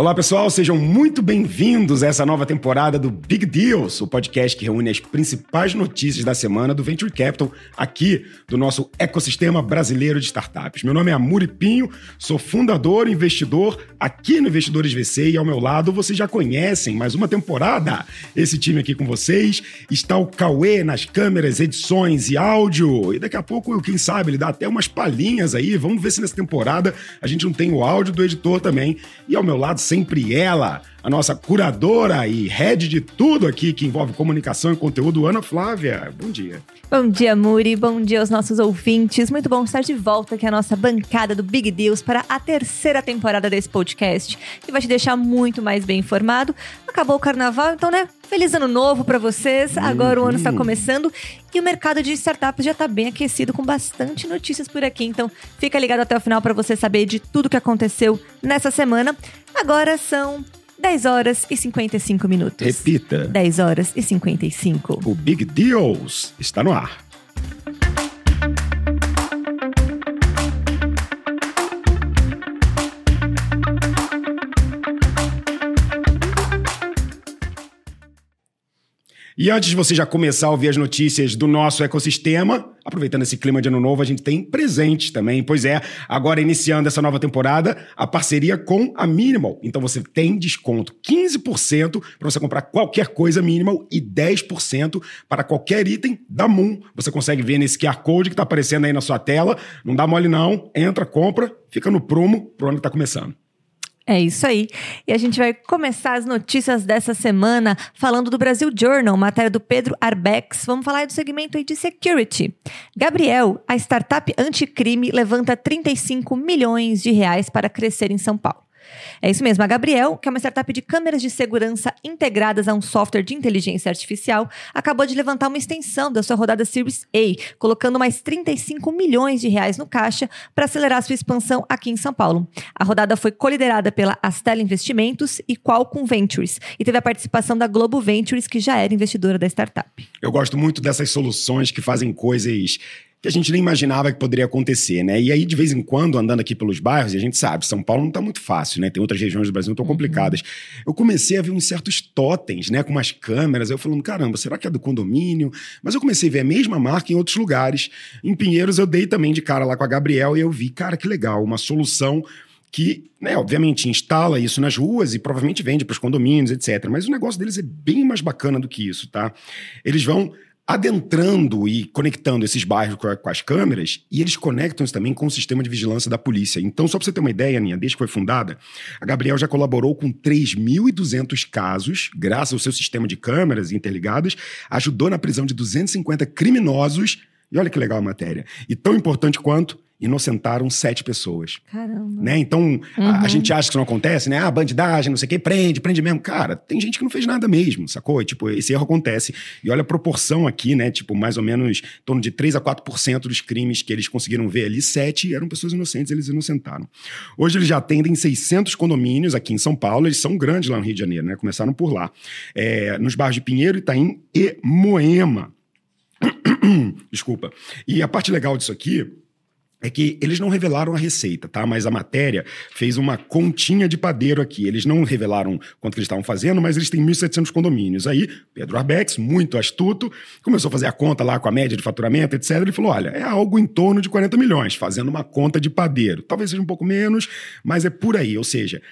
Olá pessoal, sejam muito bem-vindos a essa nova temporada do Big Deals, o podcast que reúne as principais notícias da semana do Venture Capital aqui do nosso ecossistema brasileiro de startups. Meu nome é Amuri Pinho, sou fundador e investidor aqui no Investidores VC e ao meu lado vocês já conhecem mais uma temporada. Esse time aqui com vocês está o Cauê nas câmeras, edições e áudio. E daqui a pouco, quem sabe, ele dá até umas palhinhas aí. Vamos ver se nessa temporada a gente não tem o áudio do editor também. E ao meu lado sempre ela, a nossa curadora e head de tudo aqui que envolve comunicação e conteúdo, Ana Flávia. Bom dia. Bom dia, Muri. Bom dia aos nossos ouvintes. Muito bom estar de volta aqui a nossa bancada do Big Deals para a terceira temporada desse podcast, que vai te deixar muito mais bem informado. Acabou o carnaval, então, né? Feliz ano novo para vocês. Agora o ano está começando e o mercado de startups já está bem aquecido com bastante notícias por aqui. Então, fica ligado até o final para você saber de tudo que aconteceu nessa semana. Agora são 10 horas e 55 minutos. Repita. 10 horas e 55. O Big Deals está no ar. E antes de você já começar a ouvir as notícias do nosso ecossistema, aproveitando esse clima de ano novo, a gente tem presentes também. Pois é, agora iniciando essa nova temporada, a parceria com a Minimal. Então você tem desconto 15% para você comprar qualquer coisa Minimal e 10% para qualquer item da Moon. Você consegue ver nesse QR Code que está aparecendo aí na sua tela. Não dá mole não, entra, compra, fica no promo, pro ano que está começando. É isso aí. E a gente vai começar as notícias dessa semana falando do Brasil Journal, matéria do Pedro Arbex. Vamos falar do segmento aí de security. Gabriel, a startup anticrime, levanta 35 milhões de reais para crescer em São Paulo. É isso mesmo. A Gabriel, que é uma startup de câmeras de segurança integradas a um software de inteligência artificial, acabou de levantar uma extensão da sua rodada Series A, colocando mais 35 milhões de reais no caixa para acelerar sua expansão aqui em São Paulo. A rodada foi coliderada pela Astela Investimentos e Qualcomm Ventures e teve a participação da Globo Ventures, que já era investidora da startup. Eu gosto muito dessas soluções que fazem coisas que a gente nem imaginava que poderia acontecer, né? E aí, de vez em quando, andando aqui pelos bairros, e a gente sabe, São Paulo não está muito fácil, né? Tem outras regiões do Brasil que estão uhum. complicadas. Eu comecei a ver uns certos totens, né? Com umas câmeras, aí eu falando, caramba, será que é do condomínio? Mas eu comecei a ver a mesma marca em outros lugares. Em Pinheiros, eu dei também de cara lá com a Gabriel e eu vi, cara, que legal, uma solução que, né, obviamente, instala isso nas ruas e provavelmente vende para os condomínios, etc. Mas o negócio deles é bem mais bacana do que isso, tá? Eles vão adentrando e conectando esses bairros com, as câmeras, e eles conectam isso também com o sistema de vigilância da polícia. Então, só para você ter uma ideia, Aninha, desde que foi fundada, a Gabriel já colaborou com 3.200 casos, graças ao seu sistema de câmeras interligadas, ajudou na prisão de 250 criminosos, e olha que legal a matéria. E tão importante quanto, inocentaram sete pessoas. Caramba. Né? Então, uhum. a, a, uhum. gente acha que isso não acontece, né? Ah, bandidagem, não sei o quê, prende, prende mesmo. Cara, tem gente que não fez nada mesmo, sacou? tipo, esse erro acontece. E olha a proporção aqui, né? Tipo, mais ou menos em torno de 3 a 4% dos crimes que eles conseguiram ver ali, sete eram pessoas inocentes, eles inocentaram. Hoje eles já atendem 600 condomínios aqui em São Paulo, eles são grandes lá no Rio de Janeiro, né? Começaram por lá. É, nos bairros de Pinheiro, Itaim e Moema. Desculpa. E a parte legal disso aqui é que eles não revelaram a receita, tá? Mas a matéria fez uma continha de padeiro aqui. Eles não revelaram quanto que eles estavam fazendo, mas eles têm 1.700 condomínios. Aí, Pedro Arbex, muito astuto, começou a fazer a conta lá com a média de faturamento, etc. Ele falou: olha, é algo em torno de 40 milhões, fazendo uma conta de padeiro. Talvez seja um pouco menos, mas é por aí. Ou seja,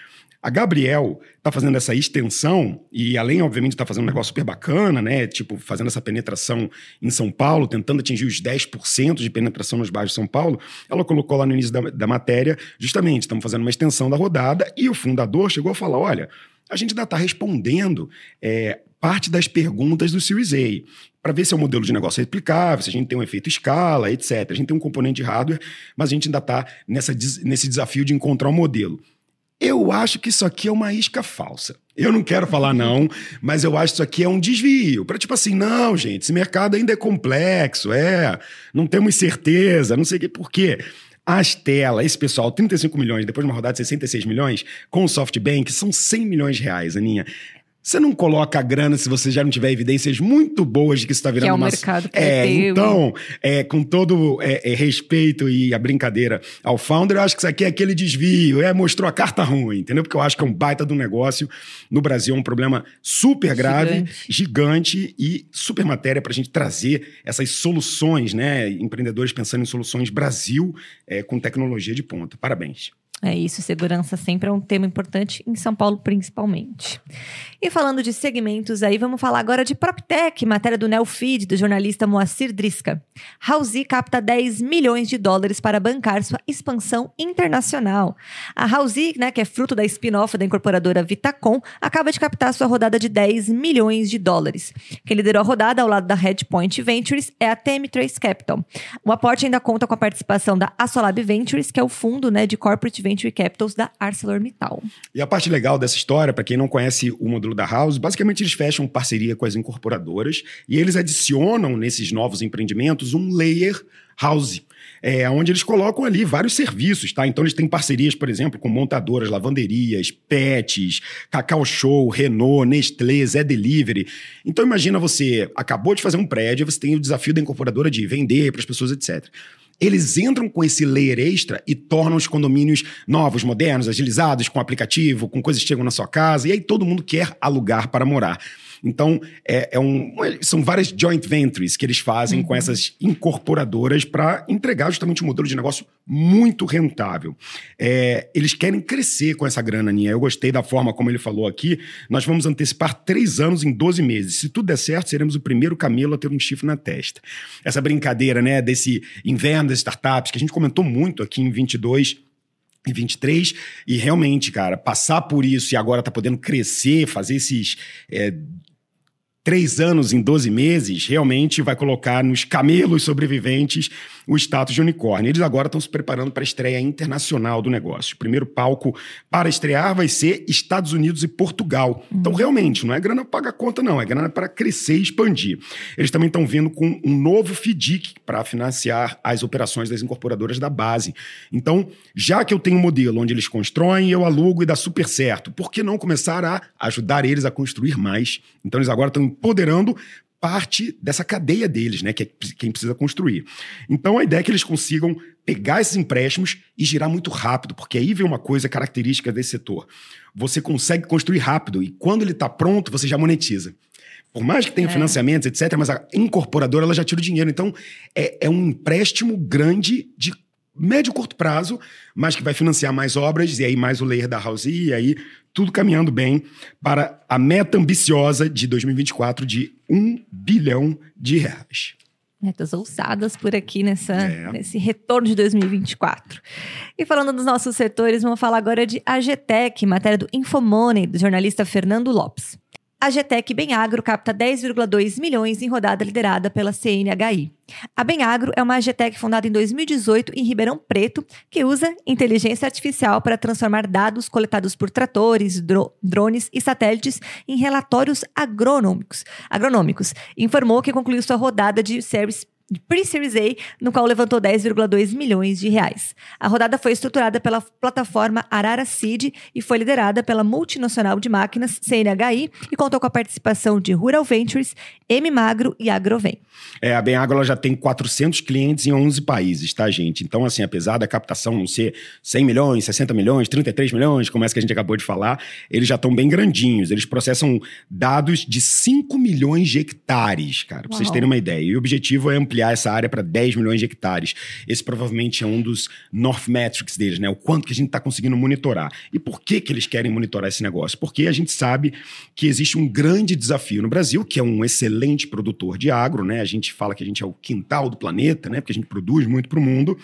a Gabriel está fazendo essa extensão e, além, obviamente, tá fazendo um negócio super bacana, né? Tipo, fazendo essa penetração em São Paulo, tentando atingir os 10% de penetração nos bairros de São Paulo, ela colocou lá no início da, da matéria, justamente, estamos fazendo uma extensão da rodada e o fundador chegou a falar: olha, a gente ainda está respondendo é, parte das perguntas do Series A para ver se é um modelo de negócio replicável, se a gente tem um efeito escala, etc. A gente tem um componente de hardware, mas a gente ainda está nesse desafio de encontrar um modelo. Eu acho que isso aqui é uma isca falsa. Eu não quero falar não, mas eu acho que isso aqui é um desvio. Para tipo assim, não, gente, esse mercado ainda é complexo, é, não temos certeza, não sei o que, por quê? As telas, esse pessoal, 35 milhões, depois de uma rodada de 66 milhões, com o SoftBank, são 100 milhões de reais, Aninha. Você não coloca a grana se você já não tiver evidências muito boas de que isso está virando que é uma... mercado que é, é teu. então, é, com todo é, é, respeito e a brincadeira ao founder, eu acho que isso aqui é aquele desvio, é, mostrou a carta ruim, entendeu? Porque eu acho que é um baita do negócio. No Brasil é um problema super grave, gigante, gigante e super matéria para a gente trazer essas soluções, né? Empreendedores pensando em soluções Brasil é, com tecnologia de ponta. Parabéns. É isso, segurança sempre é um tema importante, em São Paulo principalmente. E falando de segmentos aí, vamos falar agora de PropTech, matéria do Neofeed, do jornalista Moacir Drisca. Housey capta 10 milhões de dólares para bancar sua expansão internacional. A Housey, né, que é fruto da spin-off da incorporadora Vitacom, acaba de captar sua rodada de 10 milhões de dólares. Quem liderou a rodada ao lado da Headpoint Ventures é a TM Trace Capital. O aporte ainda conta com a participação da Asolab Ventures, que é o fundo né, de corporate Venture Capitals da ArcelorMittal. E a parte legal dessa história, para quem não conhece o módulo da House, basicamente eles fecham parceria com as incorporadoras e eles adicionam nesses novos empreendimentos um layer house. É, onde eles colocam ali vários serviços, tá? Então eles têm parcerias, por exemplo, com montadoras, lavanderias, pets, Cacau Show, Renault, Nestlé, Zé Delivery. Então imagina você acabou de fazer um prédio, você tem o desafio da incorporadora de vender para as pessoas, etc eles entram com esse layer extra e tornam os condomínios novos, modernos, agilizados, com aplicativo, com coisas que chegam na sua casa, e aí todo mundo quer alugar para morar. Então, é, é um, são várias joint ventures que eles fazem uhum. com essas incorporadoras para entregar justamente um modelo de negócio muito rentável. É, eles querem crescer com essa grana, Ninha. Eu gostei da forma como ele falou aqui. Nós vamos antecipar três anos em 12 meses. Se tudo der certo, seremos o primeiro camelo a ter um chifre na testa. Essa brincadeira, né, desse inverno das startups, que a gente comentou muito aqui em 22 e 23, e realmente, cara, passar por isso e agora tá podendo crescer, fazer esses é, três anos em 12 meses, realmente vai colocar nos camelos sobreviventes o status de unicórnio. Eles agora estão se preparando para a estreia internacional do negócio. O primeiro palco para estrear vai ser Estados Unidos e Portugal. Uhum. Então, realmente, não é grana para pagar conta, não. É grana para crescer e expandir. Eles também estão vindo com um novo FDIC para financiar as operações das incorporadoras da base. Então, já que eu tenho um modelo onde eles constroem, eu alugo e dá super certo, por que não começar a ajudar eles a construir mais? Então, eles agora estão empoderando parte dessa cadeia deles, né? Que é quem precisa construir. Então a ideia é que eles consigam pegar esses empréstimos e girar muito rápido, porque aí vem uma coisa característica desse setor. Você consegue construir rápido e quando ele está pronto, você já monetiza. Por mais que tenha é. financiamentos, etc., mas a incorporadora ela já tira o dinheiro. Então, é, é um empréstimo grande de médio e curto prazo, mas que vai financiar mais obras, e aí mais o layer da House, e aí tudo caminhando bem para a meta ambiciosa de 2024 de um bilhão de reais. Metas ousadas por aqui nessa, é. nesse retorno de 2024. E falando dos nossos setores, vamos falar agora de AGTEC, matéria do Infomoney, do jornalista Fernando Lopes. A GTEC Benagro capta 10,2 milhões em rodada liderada pela CNHI. A Benagro é uma GTEC fundada em 2018 em Ribeirão Preto, que usa inteligência artificial para transformar dados coletados por tratores, dro drones e satélites em relatórios agronômicos. agronômicos. Informou que concluiu sua rodada de Service de Pre-Series A, no qual levantou 10,2 milhões de reais. A rodada foi estruturada pela plataforma Arara Seed e foi liderada pela multinacional de máquinas CNHI e contou com a participação de Rural Ventures, M Magro e Agrovem. É, a Benagro já tem 400 clientes em 11 países, tá, gente? Então, assim, apesar da captação não ser 100 milhões, 60 milhões, 33 milhões, como essa que a gente acabou de falar, eles já estão bem grandinhos. Eles processam dados de 5 milhões de hectares, cara, pra Uau. vocês terem uma ideia. E o objetivo é ampliar essa área para 10 milhões de hectares. Esse provavelmente é um dos North Metrics deles, né? O quanto que a gente está conseguindo monitorar. E por que, que eles querem monitorar esse negócio? Porque a gente sabe que existe um grande desafio no Brasil, que é um excelente produtor de agro, né? A gente fala que a gente é o quintal do planeta, né? Porque a gente produz muito para o mundo.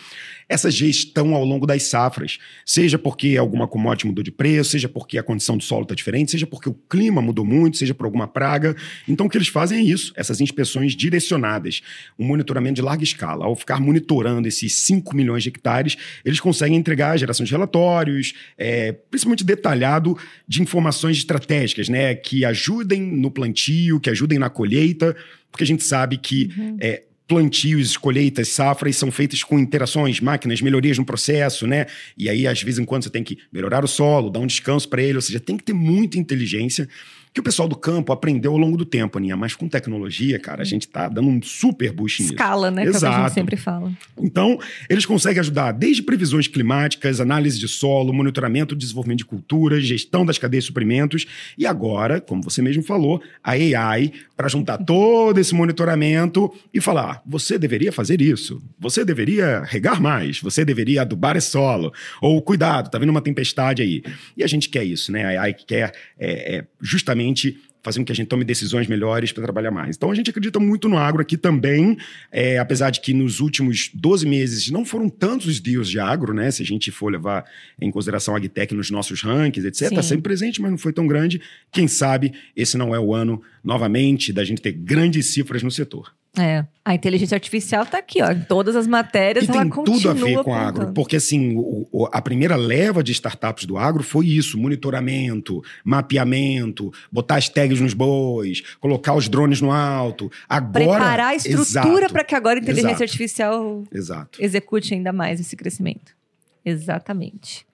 Essa gestão ao longo das safras, seja porque alguma commodity mudou de preço, seja porque a condição do solo está diferente, seja porque o clima mudou muito, seja por alguma praga. Então, o que eles fazem é isso, essas inspeções direcionadas, um monitoramento de larga escala. Ao ficar monitorando esses 5 milhões de hectares, eles conseguem entregar a geração de relatórios, é, principalmente detalhado de informações estratégicas, né? Que ajudem no plantio, que ajudem na colheita, porque a gente sabe que uhum. é, plantios, colheitas, safras são feitas com interações, máquinas, melhorias no processo, né? E aí, às vezes, em quando você tem que melhorar o solo, dar um descanso para ele, ou seja, tem que ter muita inteligência que o pessoal do campo aprendeu ao longo do tempo, Aninha. Mas com tecnologia, cara, a gente tá dando um super boost nisso. Escala, né? Exato. Que é que a gente sempre fala. Então, eles conseguem ajudar desde previsões climáticas, análise de solo, monitoramento, desenvolvimento de culturas, gestão das cadeias de suprimentos e agora, como você mesmo falou, a AI para juntar todo esse monitoramento e falar: você deveria fazer isso, você deveria regar mais, você deveria adubar esse solo, ou cuidado, tá vindo uma tempestade aí. E a gente quer isso, né? A AI quer é, é, justamente fazer com que a gente tome decisões melhores para trabalhar mais. Então a gente acredita muito no agro aqui também, é, apesar de que nos últimos 12 meses não foram tantos os deals de agro, né? Se a gente for levar em consideração a Agtech nos nossos rankings, etc., está sempre presente, mas não foi tão grande. Quem sabe esse não é o ano, novamente, da gente ter grandes cifras no setor. É, a inteligência artificial está aqui, ó, em todas as matérias. E tem tudo a ver com a agro, porque assim, o, o, a primeira leva de startups do agro foi isso: monitoramento, mapeamento, botar as tags nos bois, colocar os drones no alto. Agora, preparar a estrutura para que agora a inteligência exato, artificial exato. execute ainda mais esse crescimento. Exatamente.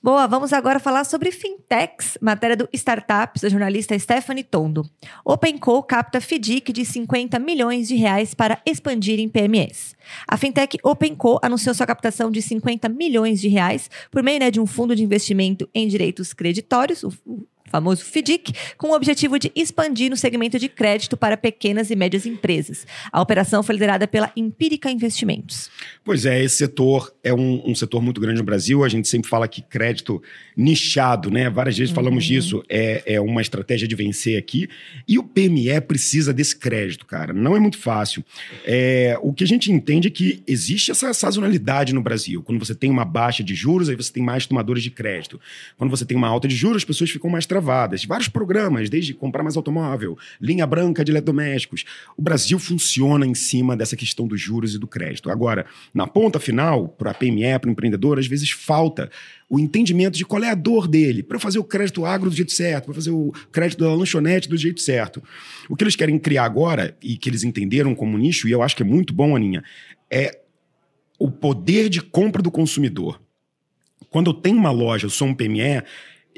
Boa, vamos agora falar sobre fintechs, matéria do Startups, da jornalista Stephanie Tondo. OpenCo capta FDIC de 50 milhões de reais para expandir em PMEs. A fintech OpenCo anunciou sua captação de 50 milhões de reais por meio né, de um fundo de investimento em direitos creditórios, o famoso FDIC, com o objetivo de expandir no segmento de crédito para pequenas e médias empresas. A operação foi liderada pela Empírica Investimentos. Pois é, esse setor é um, um, setor muito grande no Brasil. A gente sempre fala que crédito nichado, né? Várias vezes falamos uhum. disso, é, é uma estratégia de vencer aqui. E o PME precisa desse crédito, cara. Não é muito fácil. É, o que a gente entende é que existe essa sazonalidade no Brasil. Quando você tem uma baixa de juros, aí você tem mais tomadores de crédito. Quando você tem uma alta de juros, as pessoas ficam mais travadas. Vários programas, desde comprar mais automóvel, linha branca de eletrodomésticos. O Brasil funciona em cima dessa questão dos juros e do crédito. Agora, na ponta final, para a PME, para o empreendedor, às vezes falta o entendimento de qual é a dor dele, para fazer o crédito agro do jeito certo, para fazer o crédito da lanchonete do jeito certo. O que eles querem criar agora, e que eles entenderam como nicho, e eu acho que é muito bom, Aninha, é o poder de compra do consumidor. Quando eu tenho uma loja, eu sou um PME,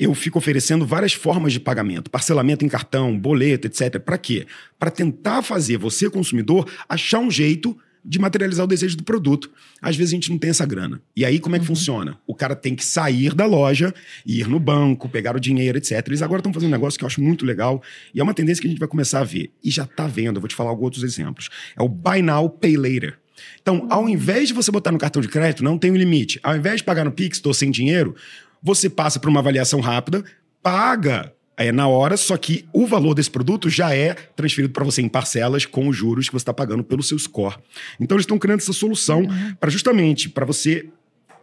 eu fico oferecendo várias formas de pagamento, parcelamento em cartão, boleto, etc. Para quê? Para tentar fazer você, consumidor, achar um jeito de materializar o desejo do produto. Às vezes a gente não tem essa grana. E aí como é que uhum. funciona? O cara tem que sair da loja, ir no banco, pegar o dinheiro, etc. Eles agora estão fazendo um negócio que eu acho muito legal e é uma tendência que a gente vai começar a ver. E já está vendo, eu vou te falar alguns outros exemplos. É o Buy Now, Pay Later. Então, ao invés de você botar no cartão de crédito, não tem um limite. Ao invés de pagar no Pix, estou sem dinheiro, você passa por uma avaliação rápida, paga é na hora, só que o valor desse produto já é transferido para você em parcelas com os juros que você está pagando pelo seu score. Então eles estão criando essa solução uhum. para justamente para você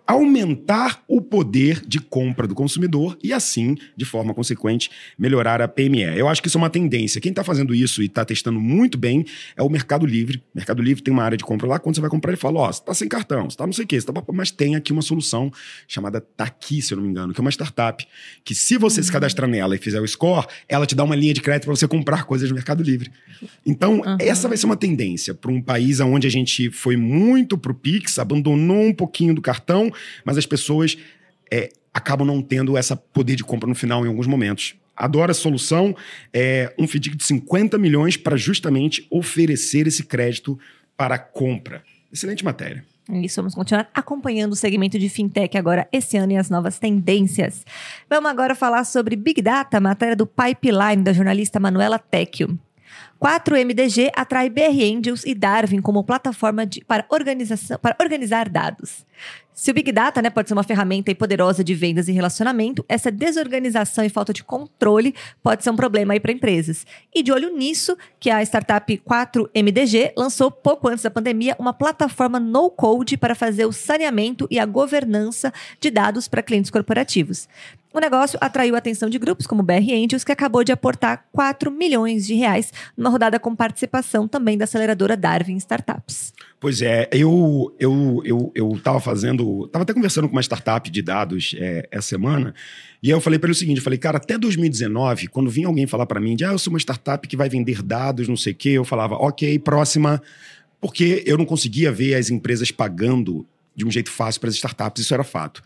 aumentar o poder de compra do consumidor e, assim, de forma consequente, melhorar a PME. Eu acho que isso é uma tendência. Quem está fazendo isso e está testando muito bem é o Mercado Livre. O Mercado Livre tem uma área de compra lá. Quando você vai comprar, ele fala: Ó, oh, você está sem cartão, você está não sei o quê, você tá... mas tem aqui uma solução chamada Taqui, se eu não me engano, que é uma startup. Que se você uhum. se cadastrar nela e fizer o score, ela te dá uma linha de crédito para você comprar coisas no Mercado Livre. Então, uhum. essa vai ser uma tendência para um país onde a gente foi muito para o Pix, abandonou um pouquinho do cartão mas as pessoas é, acabam não tendo esse poder de compra no final em alguns momentos. Adoro a solução, é um FDIC de 50 milhões para justamente oferecer esse crédito para compra. Excelente matéria. Isso, vamos continuar acompanhando o segmento de fintech agora esse ano e as novas tendências. Vamos agora falar sobre Big Data, matéria do Pipeline da jornalista Manuela Tecchio. 4MDG atrai BR Angels e Darwin como plataforma de, para, organização, para organizar dados. Se o Big Data né, pode ser uma ferramenta poderosa de vendas e relacionamento, essa desorganização e falta de controle pode ser um problema para empresas. E de olho nisso, que a startup 4MDG lançou pouco antes da pandemia uma plataforma no-code para fazer o saneamento e a governança de dados para clientes corporativos. O negócio atraiu a atenção de grupos como BR Angels, que acabou de aportar 4 milhões de reais numa rodada com participação também da aceleradora Darwin Startups. Pois é, eu eu eu eu estava fazendo, estava até conversando com uma startup de dados é, essa semana, e aí eu falei para ele o seguinte, eu falei, cara, até 2019, quando vinha alguém falar para mim, de, ah, eu sou uma startup que vai vender dados, não sei o quê, eu falava, ok, próxima, porque eu não conseguia ver as empresas pagando de um jeito fácil para as startups, isso era fato.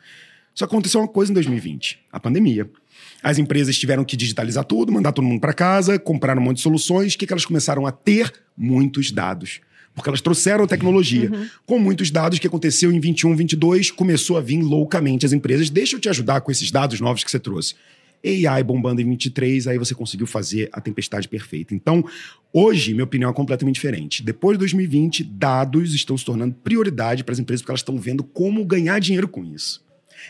Só aconteceu uma coisa em 2020, a pandemia. As empresas tiveram que digitalizar tudo, mandar todo mundo para casa, comprar um monte de soluções. O que, que elas começaram a ter? Muitos dados. Porque elas trouxeram tecnologia. Uhum. Com muitos dados que aconteceu em 21, 22, começou a vir loucamente as empresas. Deixa eu te ajudar com esses dados novos que você trouxe. AI bombando em 23, aí você conseguiu fazer a tempestade perfeita. Então, hoje, minha opinião é completamente diferente. Depois de 2020, dados estão se tornando prioridade para as empresas porque elas estão vendo como ganhar dinheiro com isso.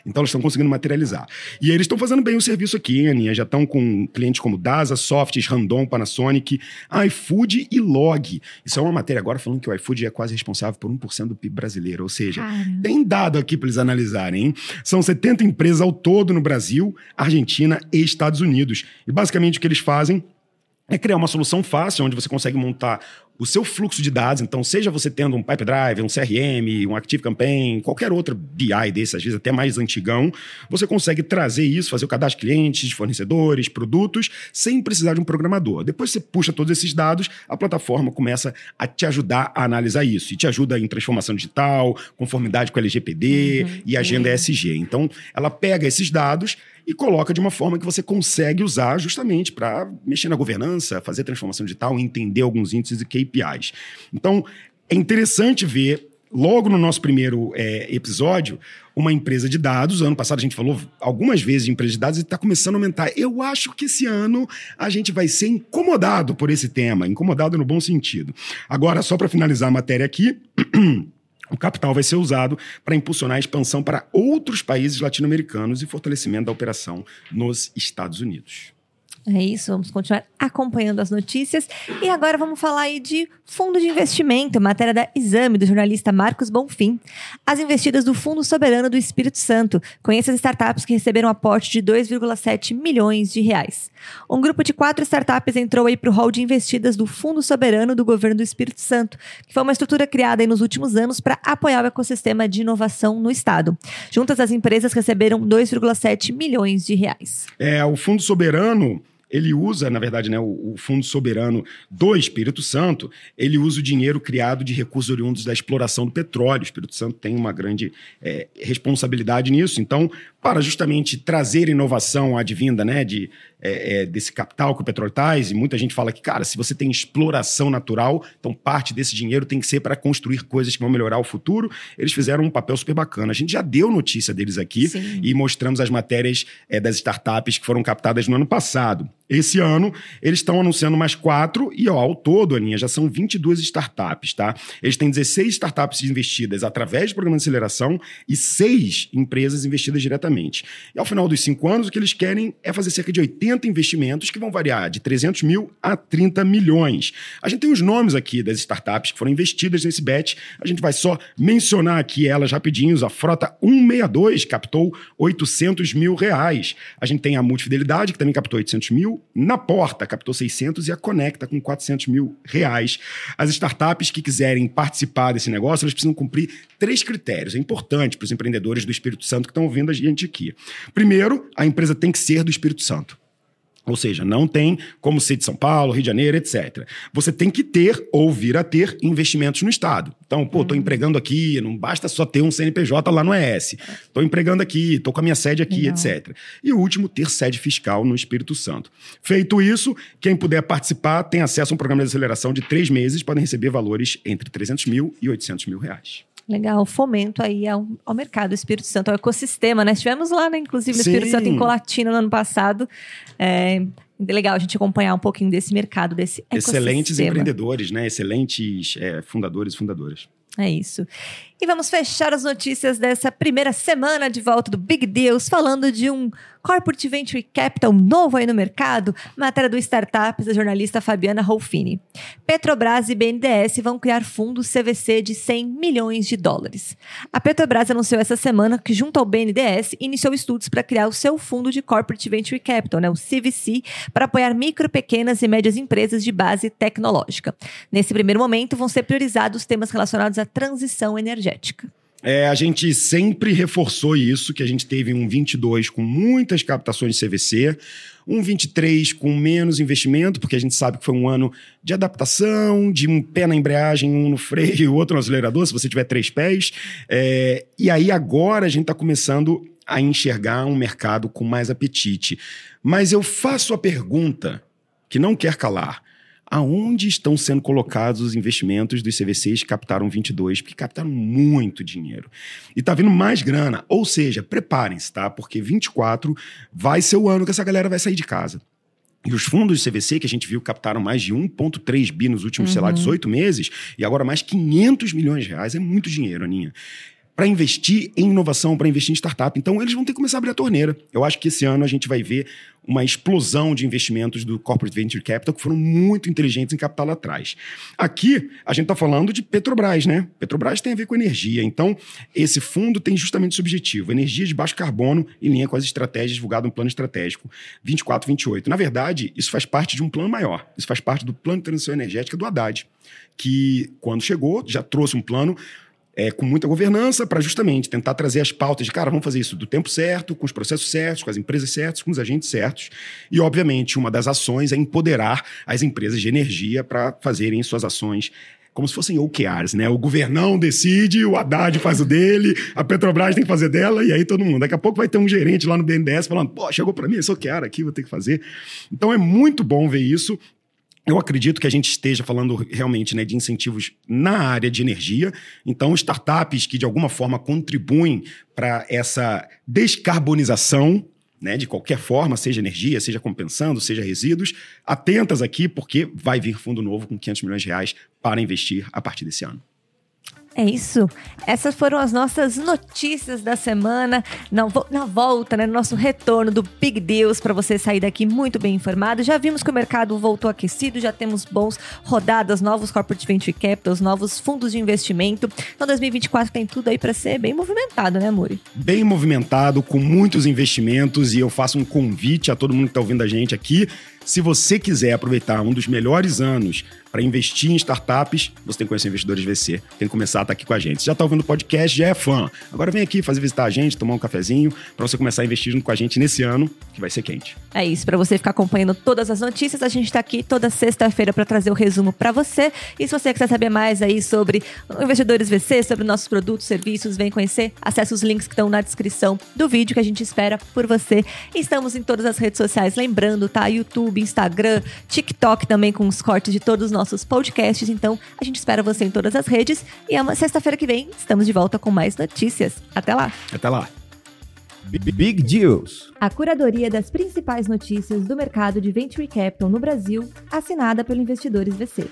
Então, eles estão conseguindo materializar. E eles estão fazendo bem o serviço aqui, Aninha. Já estão com clientes como DASA, Softs, Randon, Panasonic, iFood e Log. Isso é uma matéria agora falando que o iFood é quase responsável por 1% do PIB brasileiro. Ou seja, tem dado aqui para eles analisarem. Hein? São 70 empresas ao todo no Brasil, Argentina e Estados Unidos. E basicamente o que eles fazem é criar uma solução fácil, onde você consegue montar o seu fluxo de dados. Então, seja você tendo um Pipe Drive, um CRM, um Active Campaign, qualquer outro BI desse, às vezes até mais antigão, você consegue trazer isso, fazer o cadastro de clientes, de fornecedores, produtos, sem precisar de um programador. Depois você puxa todos esses dados, a plataforma começa a te ajudar a analisar isso. E te ajuda em transformação digital, conformidade com a LGPD uhum, e agenda sim. ESG. Então, ela pega esses dados e coloca de uma forma que você consegue usar justamente para mexer na governança, fazer transformação digital, entender alguns índices e KPIs. Então, é interessante ver logo no nosso primeiro é, episódio, uma empresa de dados. Ano passado a gente falou algumas vezes de empresa de dados e está começando a aumentar. Eu acho que esse ano a gente vai ser incomodado por esse tema, incomodado no bom sentido. Agora, só para finalizar a matéria aqui. O capital vai ser usado para impulsionar a expansão para outros países latino-americanos e fortalecimento da operação nos Estados Unidos. É isso, vamos continuar acompanhando as notícias. E agora vamos falar aí de fundo de investimento, matéria da Exame, do jornalista Marcos Bonfim. As investidas do Fundo Soberano do Espírito Santo. Conheça as startups que receberam aporte de 2,7 milhões de reais. Um grupo de quatro startups entrou aí para o hall de investidas do Fundo Soberano do Governo do Espírito Santo, que foi uma estrutura criada nos últimos anos para apoiar o ecossistema de inovação no Estado. Juntas, as empresas receberam 2,7 milhões de reais. É, o Fundo Soberano ele usa, na verdade, né, o, o, Fundo Soberano do Espírito Santo, ele usa o dinheiro criado de recursos oriundos da exploração do petróleo. O Espírito Santo tem uma grande é, responsabilidade nisso. Então, para justamente trazer inovação advinda né, de, é, é, desse capital que o petróleo traz, e muita gente fala que, cara, se você tem exploração natural, então parte desse dinheiro tem que ser para construir coisas que vão melhorar o futuro. Eles fizeram um papel super bacana. A gente já deu notícia deles aqui Sim. e mostramos as matérias é, das startups que foram captadas no ano passado. Esse ano, eles estão anunciando mais quatro, e ó, ao todo, Aninha, já são 22 startups, tá? Eles têm 16 startups investidas através de programa de aceleração e seis empresas investidas diretamente. E ao final dos cinco anos, o que eles querem é fazer cerca de 80 investimentos que vão variar de 300 mil a 30 milhões. A gente tem os nomes aqui das startups que foram investidas nesse bet, a gente vai só mencionar aqui elas rapidinhos. A Frota 162 captou 800 mil reais. A gente tem a Multifidelidade, que também captou 800 mil na porta, captou 600 e a Conecta com 400 mil reais. As startups que quiserem participar desse negócio, elas precisam cumprir três critérios. É importante para os empreendedores do Espírito Santo que estão ouvindo a gente aqui. Primeiro, a empresa tem que ser do Espírito Santo. Ou seja, não tem como ser de São Paulo, Rio de Janeiro, etc. Você tem que ter ou vir a ter investimentos no Estado. Então, pô, estou uhum. empregando aqui, não basta só ter um CNPJ lá no ES. Estou empregando aqui, estou com a minha sede aqui, Legal. etc. E o último, ter sede fiscal no Espírito Santo. Feito isso, quem puder participar tem acesso a um programa de aceleração de três meses, podem receber valores entre 300 mil e 800 mil reais. Legal, fomento aí ao, ao mercado Espírito Santo, ao ecossistema, né? Estivemos lá, né, inclusive, no Espírito Santo em Colatina no ano passado. É, legal a gente acompanhar um pouquinho desse mercado, desse ecossistema. Excelentes empreendedores, né? Excelentes é, fundadores e fundadoras. É isso. E vamos fechar as notícias dessa primeira semana de volta do Big Deals, falando de um Corporate Venture Capital novo aí no mercado, matéria do Startups da jornalista Fabiana Rolfini. Petrobras e BNDES vão criar fundos CVC de 100 milhões de dólares. A Petrobras anunciou essa semana que, junto ao BNDES, iniciou estudos para criar o seu fundo de Corporate Venture Capital, né, o CVC, para apoiar micro, pequenas e médias empresas de base tecnológica. Nesse primeiro momento, vão ser priorizados temas relacionados à transição energética. É, a gente sempre reforçou isso, que a gente teve um 22 com muitas captações de CVC, um 23 com menos investimento, porque a gente sabe que foi um ano de adaptação, de um pé na embreagem, um no freio outro no acelerador, se você tiver três pés. É, e aí agora a gente está começando a enxergar um mercado com mais apetite. Mas eu faço a pergunta que não quer calar. Aonde estão sendo colocados os investimentos dos CVCs que captaram 22? Porque captaram muito dinheiro. E está vindo mais grana. Ou seja, preparem-se, tá? Porque 24 vai ser o ano que essa galera vai sair de casa. E os fundos do CVC, que a gente viu, captaram mais de 1,3 bi nos últimos, uhum. sei lá, 18 uhum. meses, e agora mais 500 milhões de reais. É muito dinheiro, Aninha para investir em inovação, para investir em startup. Então, eles vão ter que começar a abrir a torneira. Eu acho que esse ano a gente vai ver uma explosão de investimentos do Corporate Venture Capital que foram muito inteligentes em capital atrás. Aqui, a gente está falando de Petrobras, né? Petrobras tem a ver com energia. Então, esse fundo tem justamente esse objetivo: energia de baixo carbono em linha com as estratégias divulgadas no plano estratégico 24-28. Na verdade, isso faz parte de um plano maior. Isso faz parte do plano de transição energética do Haddad, que, quando chegou, já trouxe um plano é, com muita governança para justamente tentar trazer as pautas de, cara, vamos fazer isso do tempo certo, com os processos certos, com as empresas certas, com os agentes certos. E, obviamente, uma das ações é empoderar as empresas de energia para fazerem suas ações como se fossem OKRs, né? O governão decide, o Haddad faz o dele, a Petrobras tem que fazer dela, e aí todo mundo. Daqui a pouco vai ter um gerente lá no BNDES falando, pô, chegou para mim esse OKR aqui, vou ter que fazer. Então é muito bom ver isso. Eu acredito que a gente esteja falando realmente né, de incentivos na área de energia. Então, startups que de alguma forma contribuem para essa descarbonização né, de qualquer forma, seja energia, seja compensando, seja resíduos, atentas aqui, porque vai vir fundo novo com 500 milhões de reais para investir a partir desse ano. É isso. Essas foram as nossas notícias da semana. Na, na volta, né, no nosso retorno do Big Deals, para você sair daqui muito bem informado. Já vimos que o mercado voltou aquecido, já temos bons rodadas, novos corporate venture capitals, novos fundos de investimento. Então, 2024 tem tudo aí para ser bem movimentado, né, Muri? Bem movimentado, com muitos investimentos. E eu faço um convite a todo mundo que está ouvindo a gente aqui. Se você quiser aproveitar um dos melhores anos para investir em startups, você tem que conhecer Investidores VC. Tem que começar a estar tá aqui com a gente. Você já está ouvindo o podcast, já é fã. Agora vem aqui fazer visitar a gente, tomar um cafezinho, para você começar a investir junto com a gente nesse ano, que vai ser quente. É isso, para você ficar acompanhando todas as notícias, a gente está aqui toda sexta-feira para trazer o resumo para você. E se você quiser saber mais aí sobre Investidores VC, sobre nossos produtos, serviços, vem conhecer, acesse os links que estão na descrição do vídeo que a gente espera por você. Estamos em todas as redes sociais, lembrando, tá? YouTube, Instagram, TikTok também com os cortes de todos os nossos podcasts. Então, a gente espera você em todas as redes. E é uma sexta-feira que vem estamos de volta com mais notícias. Até lá. Até lá. Big Deals. A curadoria das principais notícias do mercado de Venture Capital no Brasil, assinada pelo Investidores VC.